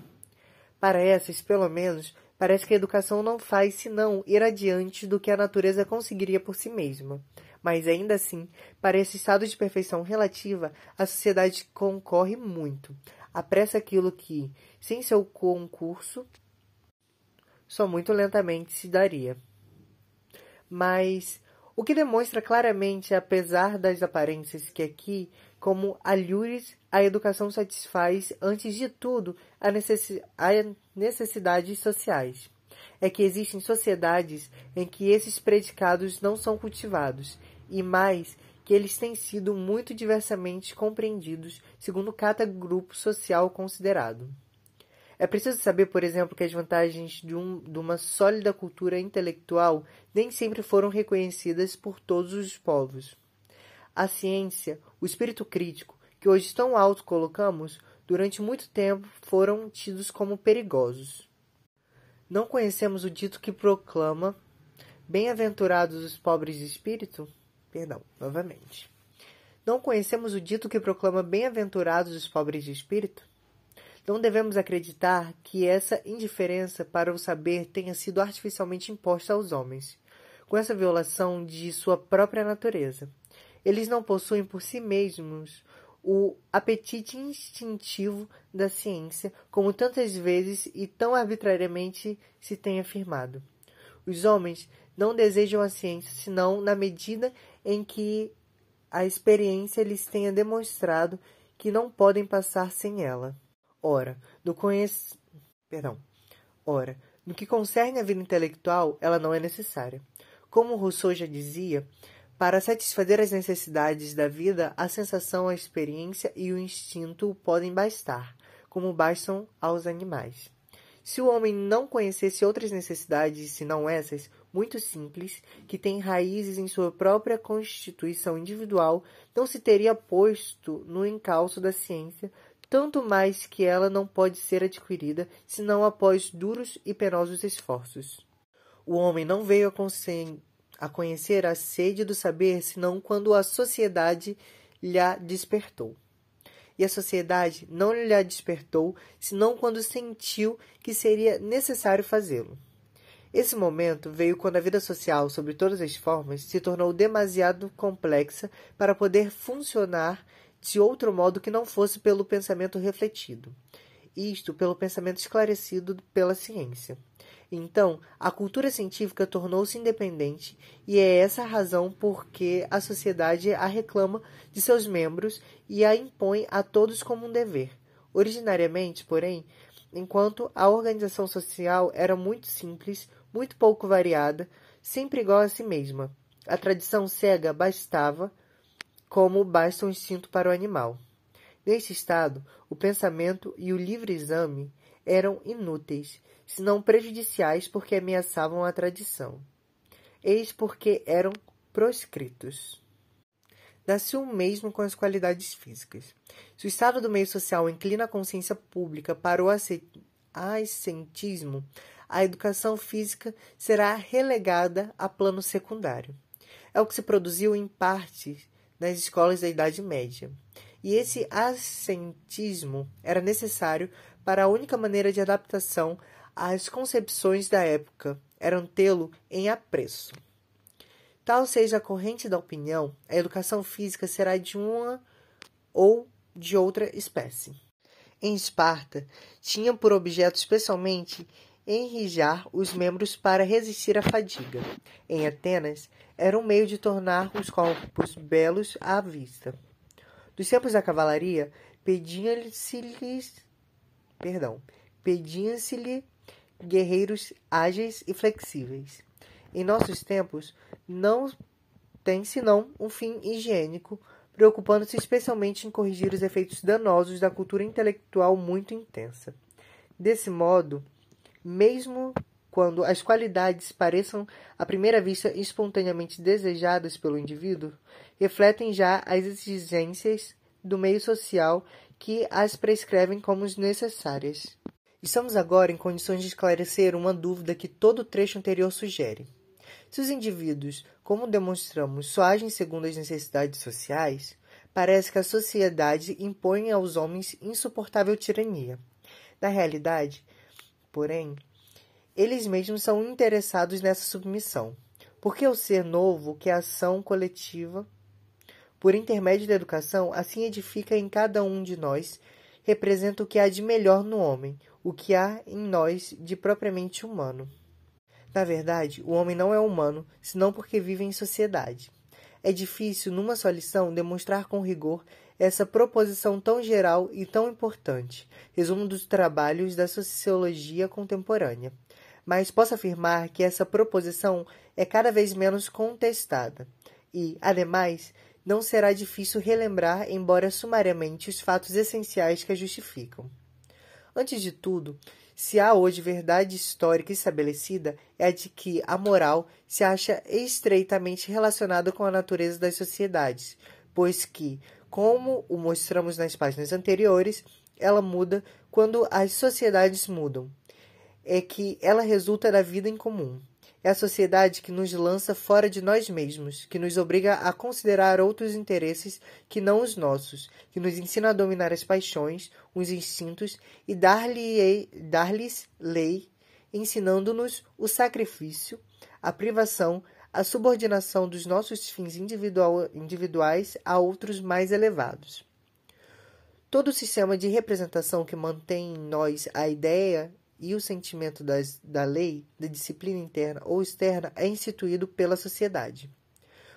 Para essas, pelo menos, Parece que a educação não faz senão ir adiante do que a natureza conseguiria por si mesma. Mas ainda assim, para esse estado de perfeição relativa, a sociedade concorre muito. Apressa aquilo que, sem seu concurso, só muito lentamente se daria. Mas o que demonstra claramente, apesar das aparências, que aqui como alhures, a educação satisfaz, antes de tudo, a, necessi a necessidades sociais. É que existem sociedades em que esses predicados não são cultivados, e mais que eles têm sido muito diversamente compreendidos segundo cada grupo social considerado. É preciso saber, por exemplo, que as vantagens de, um, de uma sólida cultura intelectual nem sempre foram reconhecidas por todos os povos. A ciência, o espírito crítico, que hoje tão alto colocamos, durante muito tempo foram tidos como perigosos. Não conhecemos o dito que proclama Bem-aventurados os pobres de espírito? Perdão, novamente. Não conhecemos o dito que proclama Bem-aventurados os pobres de espírito? Não devemos acreditar que essa indiferença para o saber tenha sido artificialmente imposta aos homens, com essa violação de sua própria natureza. Eles não possuem por si mesmos o apetite instintivo da ciência, como tantas vezes e tão arbitrariamente se tem afirmado. Os homens não desejam a ciência senão na medida em que a experiência lhes tenha demonstrado que não podem passar sem ela. Ora, no conhec... Perdão. Ora, no que concerne à vida intelectual, ela não é necessária. Como Rousseau já dizia, para satisfazer as necessidades da vida, a sensação, a experiência e o instinto podem bastar, como bastam aos animais. Se o homem não conhecesse outras necessidades senão essas, muito simples, que têm raízes em sua própria constituição individual, não se teria posto no encalço da ciência, tanto mais que ela não pode ser adquirida senão após duros e penosos esforços. O homem não veio a a conhecer a sede do saber, senão quando a sociedade lhe despertou. E a sociedade não lhe despertou, senão quando sentiu que seria necessário fazê-lo. Esse momento veio quando a vida social, sob todas as formas, se tornou demasiado complexa para poder funcionar de outro modo que não fosse pelo pensamento refletido, isto pelo pensamento esclarecido pela ciência. Então, a cultura científica tornou-se independente e é essa a razão por que a sociedade a reclama de seus membros e a impõe a todos como um dever. Originariamente, porém, enquanto a organização social era muito simples, muito pouco variada, sempre igual a si mesma, a tradição cega bastava como basta um instinto para o animal. Neste estado, o pensamento e o livre exame eram inúteis, se não prejudiciais porque ameaçavam a tradição. Eis porque eram proscritos. Nasceu o mesmo com as qualidades físicas. Se o estado do meio social inclina a consciência pública para o ascetismo, a educação física será relegada a plano secundário. É o que se produziu em parte nas escolas da Idade Média. E esse ascetismo era necessário para a única maneira de adaptação às concepções da época, eram tê-lo em apreço. Tal seja a corrente da opinião, a educação física será de uma ou de outra espécie. Em Esparta, tinha por objeto especialmente enrijar os membros para resistir à fadiga. Em Atenas, era um meio de tornar os corpos belos à vista. Dos tempos da cavalaria, pediam-se-lhes, perdão, pediam-se-lhe guerreiros ágeis e flexíveis em nossos tempos, não tem senão um fim higiênico, preocupando-se especialmente em corrigir os efeitos danosos da cultura intelectual muito intensa. Desse modo, mesmo quando as qualidades pareçam à primeira vista espontaneamente desejadas pelo indivíduo, refletem já as exigências do meio social que as prescrevem como necessárias. Estamos agora em condições de esclarecer uma dúvida que todo o trecho anterior sugere. Se os indivíduos, como demonstramos, só agem segundo as necessidades sociais, parece que a sociedade impõe aos homens insuportável tirania. Na realidade, porém, eles mesmos são interessados nessa submissão, porque o ser novo, que é a ação coletiva, por intermédio da educação, assim edifica em cada um de nós, representa o que há de melhor no homem, o que há em nós de propriamente humano. Na verdade, o homem não é humano, senão porque vive em sociedade. É difícil, numa só lição, demonstrar com rigor essa proposição tão geral e tão importante, resumo dos trabalhos da sociologia contemporânea. Mas posso afirmar que essa proposição é cada vez menos contestada e, ademais, não será difícil relembrar, embora sumariamente, os fatos essenciais que a justificam. Antes de tudo, se há hoje verdade histórica estabelecida, é a de que a moral se acha estreitamente relacionada com a natureza das sociedades, pois que, como o mostramos nas páginas anteriores, ela muda quando as sociedades mudam. É que ela resulta da vida em comum. É a sociedade que nos lança fora de nós mesmos, que nos obriga a considerar outros interesses que não os nossos, que nos ensina a dominar as paixões, os instintos e dar-lhes dar lei, ensinando-nos o sacrifício, a privação, a subordinação dos nossos fins individuais a outros mais elevados. Todo o sistema de representação que mantém em nós a ideia e o sentimento das, da lei, da disciplina interna ou externa é instituído pela sociedade.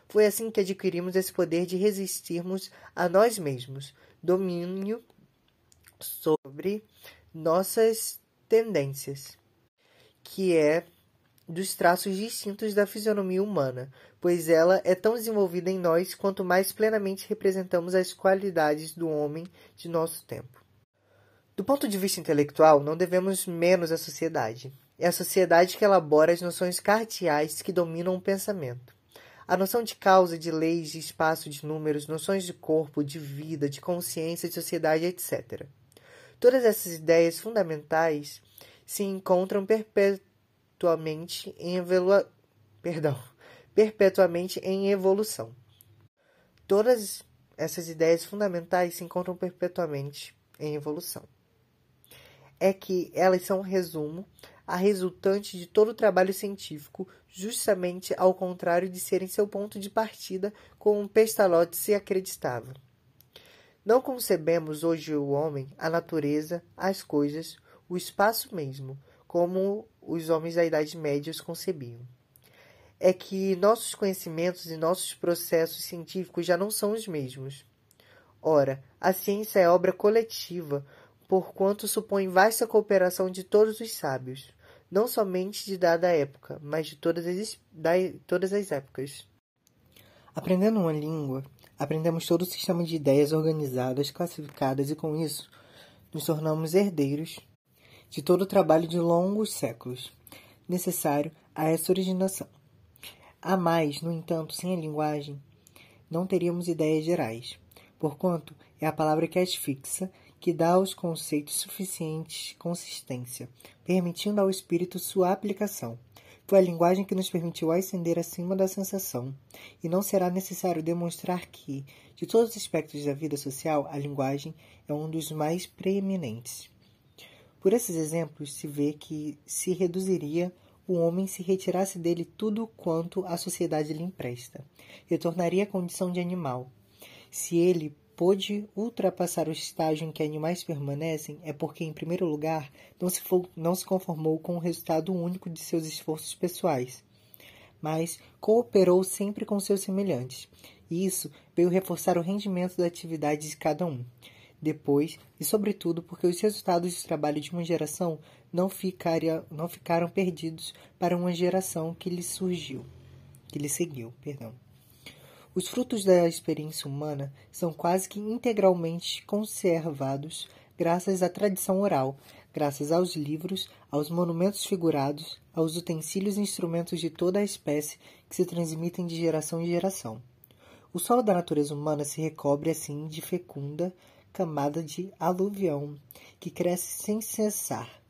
Foi assim que adquirimos esse poder de resistirmos a nós mesmos, domínio sobre nossas tendências, que é dos traços distintos da fisionomia humana, pois ela é tão desenvolvida em nós quanto mais plenamente representamos as qualidades do homem de nosso tempo. Do ponto de vista intelectual, não devemos menos à sociedade. É a sociedade que elabora as noções cardeais que dominam o pensamento. A noção de causa, de leis, de espaço, de números, noções de corpo, de vida, de consciência, de sociedade, etc. Todas essas ideias fundamentais se encontram perpetuamente em evolua... Perdão, perpetuamente em evolução. Todas essas ideias fundamentais se encontram perpetuamente em evolução é que elas são um resumo, a resultante de todo o trabalho científico, justamente ao contrário de serem seu ponto de partida, como Pestalozzi se acreditava. Não concebemos hoje o homem, a natureza, as coisas, o espaço mesmo, como os homens da Idade Média os concebiam. É que nossos conhecimentos e nossos processos científicos já não são os mesmos. Ora, a ciência é obra coletiva, porquanto supõe vasta cooperação de todos os sábios, não somente de dada época, mas de todas as, da, todas as épocas. Aprendendo uma língua, aprendemos todo o sistema de ideias organizadas, classificadas e, com isso, nos tornamos herdeiros de todo o trabalho de longos séculos, necessário a essa originação. A mais, no entanto, sem a linguagem, não teríamos ideias gerais, porquanto é a palavra que as fixa, que dá aos conceitos suficiente consistência, permitindo ao espírito sua aplicação. Foi a linguagem que nos permitiu ascender acima da sensação, e não será necessário demonstrar que, de todos os aspectos da vida social, a linguagem é um dos mais preeminentes. Por esses exemplos, se vê que se reduziria o homem se retirasse dele tudo quanto a sociedade lhe empresta. Retornaria à condição de animal. Se ele pôde ultrapassar o estágio em que animais permanecem, é porque, em primeiro lugar, não se, não se conformou com o resultado único de seus esforços pessoais, mas cooperou sempre com seus semelhantes. E isso veio reforçar o rendimento da atividade de cada um. Depois, e sobretudo porque os resultados do trabalho de uma geração não, ficaria, não ficaram perdidos para uma geração que lhe surgiu, que lhe seguiu, perdão. Os frutos da experiência humana são quase que integralmente conservados graças à tradição oral, graças aos livros, aos monumentos figurados, aos utensílios e instrumentos de toda a espécie que se transmitem de geração em geração. O solo da natureza humana se recobre assim de fecunda camada de aluvião que cresce sem cessar,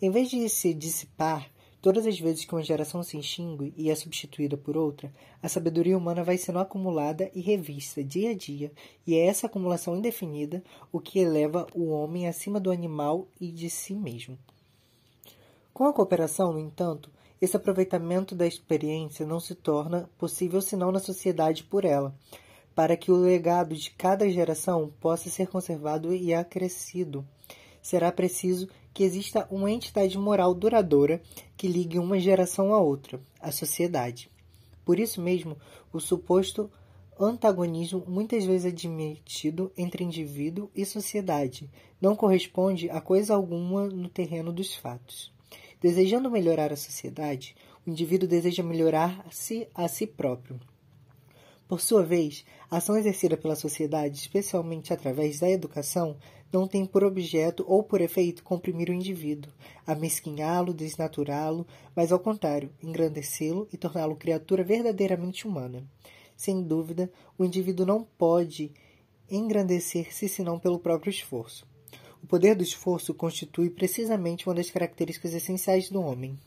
em vez de se dissipar, todas as vezes que uma geração se extingue e é substituída por outra, a sabedoria humana vai sendo acumulada e revista dia a dia, e é essa acumulação indefinida o que eleva o homem acima do animal e de si mesmo. Com a cooperação, no entanto, esse aproveitamento da experiência não se torna possível senão na sociedade por ela, para que o legado de cada geração possa ser conservado e acrescido. Será preciso que exista uma entidade moral duradoura que ligue uma geração à outra, a sociedade. Por isso mesmo, o suposto antagonismo muitas vezes admitido entre indivíduo e sociedade não corresponde a coisa alguma no terreno dos fatos. Desejando melhorar a sociedade, o indivíduo deseja melhorar-se a si próprio. Por sua vez, a ação exercida pela sociedade, especialmente através da educação, não tem por objeto ou por efeito comprimir o indivíduo, amesquinhá-lo, desnaturá-lo, mas ao contrário, engrandecê-lo e torná-lo criatura verdadeiramente humana. Sem dúvida, o indivíduo não pode engrandecer-se senão pelo próprio esforço. O poder do esforço constitui precisamente uma das características essenciais do homem.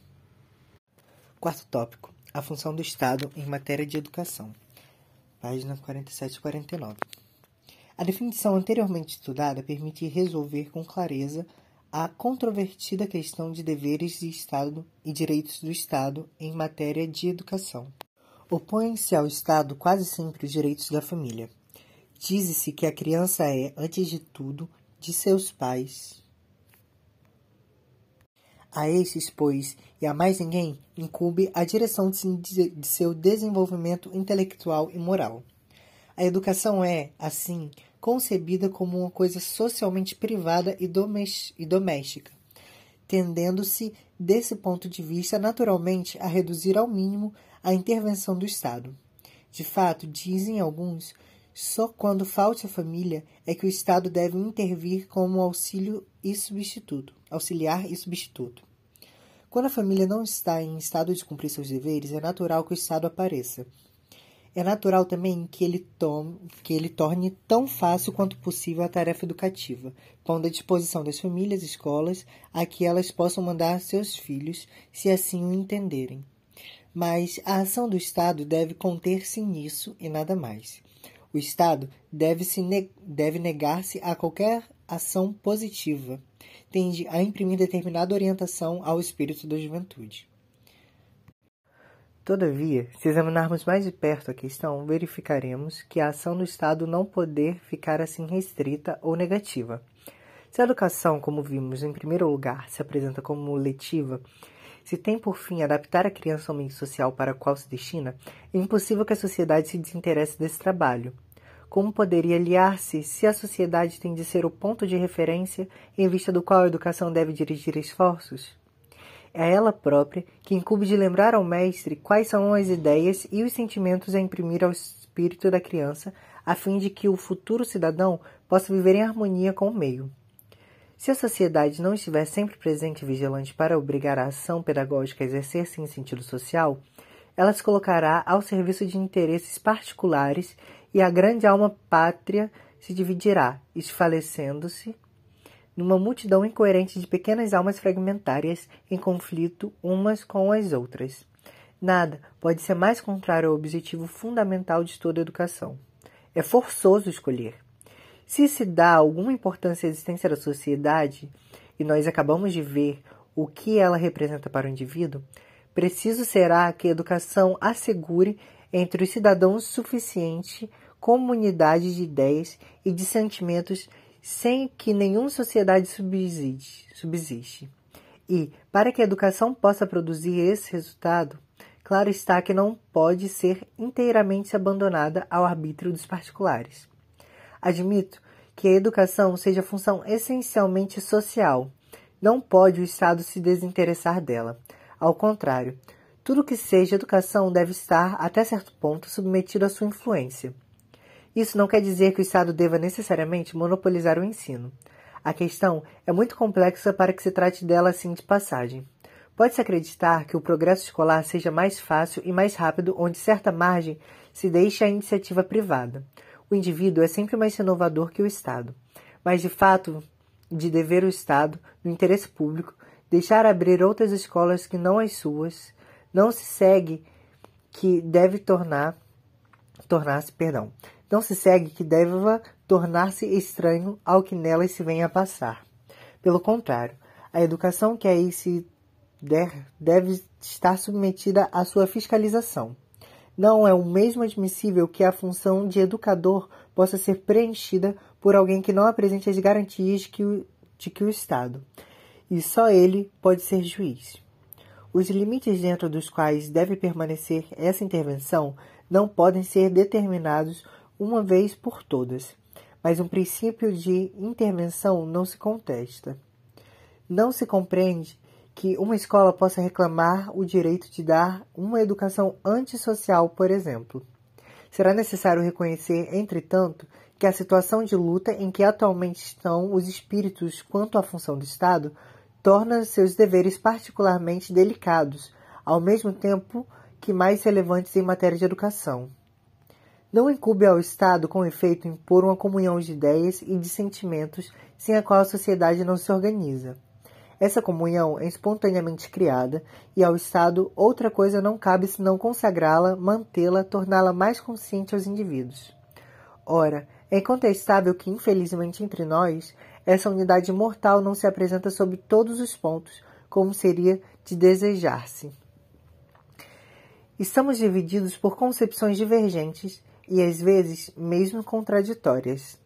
Quarto tópico: a função do Estado em matéria de educação página 47 e 49. A definição anteriormente estudada permite resolver com clareza a controvertida questão de deveres de Estado e direitos do Estado em matéria de educação. Opõem-se ao Estado quase sempre os direitos da família. Diz-se que a criança é, antes de tudo, de seus pais. A estes, pois, e a mais ninguém, incube a direção de seu desenvolvimento intelectual e moral. A educação é, assim, concebida como uma coisa socialmente privada e, doméstica, tendendo-se, desse ponto de vista, naturalmente a reduzir ao mínimo a intervenção do Estado. De fato, dizem alguns, só quando falte a família é que o Estado deve intervir como auxílio e substituto, auxiliar e substituto. Quando a família não está em estado de cumprir seus deveres, é natural que o Estado apareça. É natural também que ele, tome, que ele torne tão fácil quanto possível a tarefa educativa, pondo à disposição das famílias e escolas a que elas possam mandar seus filhos, se assim o entenderem. Mas a ação do Estado deve conter-se nisso e nada mais. O Estado deve, ne deve negar-se a qualquer ação positiva tende a imprimir determinada orientação ao espírito da juventude. Todavia, se examinarmos mais de perto a questão, verificaremos que a ação do Estado não poder ficar assim restrita ou negativa. Se a educação, como vimos em primeiro lugar, se apresenta como letiva, se tem por fim adaptar a criança ao meio social para o qual se destina, é impossível que a sociedade se desinteresse desse trabalho, como poderia aliar-se se a sociedade tem de ser o ponto de referência em vista do qual a educação deve dirigir esforços? É ela própria que incube de lembrar ao mestre quais são as ideias e os sentimentos a imprimir ao espírito da criança, a fim de que o futuro cidadão possa viver em harmonia com o meio. Se a sociedade não estiver sempre presente e vigilante para obrigar a ação pedagógica a exercer-se em sentido social, ela se colocará ao serviço de interesses particulares e a grande alma pátria se dividirá, esfalecendo-se numa multidão incoerente de pequenas almas fragmentárias em conflito umas com as outras. Nada pode ser mais contrário ao objetivo fundamental de toda educação. É forçoso escolher. Se se dá alguma importância à existência da sociedade, e nós acabamos de ver o que ela representa para o indivíduo, preciso será que a educação assegure entre os cidadãos suficiente comunidade de ideias e de sentimentos sem que nenhuma sociedade subsiste. E, para que a educação possa produzir esse resultado, claro está que não pode ser inteiramente abandonada ao arbítrio dos particulares. Admito que a educação seja função essencialmente social. Não pode o Estado se desinteressar dela. Ao contrário, tudo que seja educação deve estar, até certo ponto, submetido à sua influência. Isso não quer dizer que o Estado deva necessariamente monopolizar o ensino. A questão é muito complexa para que se trate dela assim de passagem. Pode-se acreditar que o progresso escolar seja mais fácil e mais rápido onde certa margem se deixa à iniciativa privada. O indivíduo é sempre mais inovador que o Estado. Mas, de fato, de dever o Estado, no interesse público, deixar abrir outras escolas que não as suas, não se segue que deve tornar tornar-se, perdão, não se segue que deva tornar-se estranho ao que nelas se venha a passar. Pelo contrário, a educação que aí se der deve estar submetida à sua fiscalização. Não é o mesmo admissível que a função de educador possa ser preenchida por alguém que não apresente as garantias que o, de que o Estado, e só ele pode ser juiz. Os limites dentro dos quais deve permanecer essa intervenção não podem ser determinados uma vez por todas, mas um princípio de intervenção não se contesta. Não se compreende que uma escola possa reclamar o direito de dar uma educação antissocial, por exemplo. Será necessário reconhecer, entretanto, que a situação de luta em que atualmente estão os espíritos quanto à função do Estado torna seus deveres particularmente delicados, ao mesmo tempo que mais relevantes em matéria de educação. Não incube ao Estado, com efeito, impor uma comunhão de ideias e de sentimentos sem a qual a sociedade não se organiza. Essa comunhão é espontaneamente criada e ao Estado outra coisa não cabe senão consagrá-la, mantê-la, torná-la mais consciente aos indivíduos. Ora, é incontestável que, infelizmente entre nós, essa unidade mortal não se apresenta sob todos os pontos, como seria de desejar-se. Estamos divididos por concepções divergentes e às vezes mesmo contraditórias.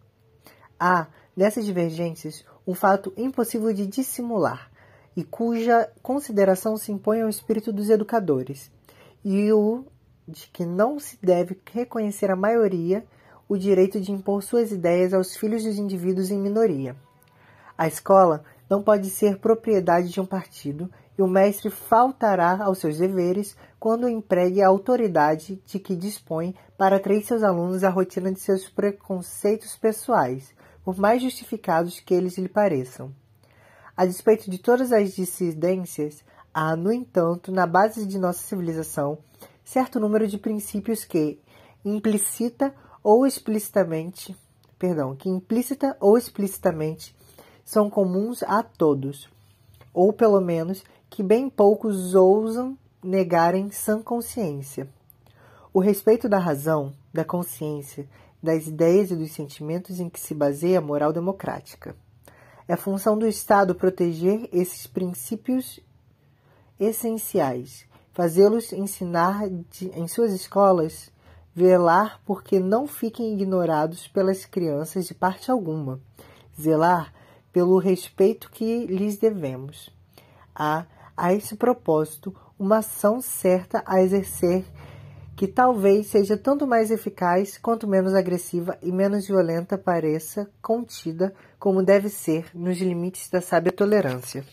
Há, nessas divergências, um fato impossível de dissimular e cuja consideração se impõe ao espírito dos educadores, e o de que não se deve reconhecer à maioria o direito de impor suas ideias aos filhos dos indivíduos em minoria. A escola não pode ser propriedade de um partido e o mestre faltará aos seus deveres quando empregue a autoridade de que dispõe para trair seus alunos a rotina de seus preconceitos pessoais, por mais justificados que eles lhe pareçam. A despeito de todas as dissidências, há, no entanto, na base de nossa civilização, certo número de princípios que, implicita ou explicitamente, perdão, que implícita ou explicitamente são comuns a todos, ou pelo menos que bem poucos ousam negar em sã consciência. O respeito da razão, da consciência, das ideias e dos sentimentos em que se baseia a moral democrática. É função do Estado proteger esses princípios essenciais, fazê-los ensinar de, em suas escolas, velar porque não fiquem ignorados pelas crianças de parte alguma, zelar pelo respeito que lhes devemos. Há a esse propósito uma ação certa a exercer que talvez seja tanto mais eficaz quanto menos agressiva e menos violenta pareça contida como deve ser nos limites da sábia tolerância.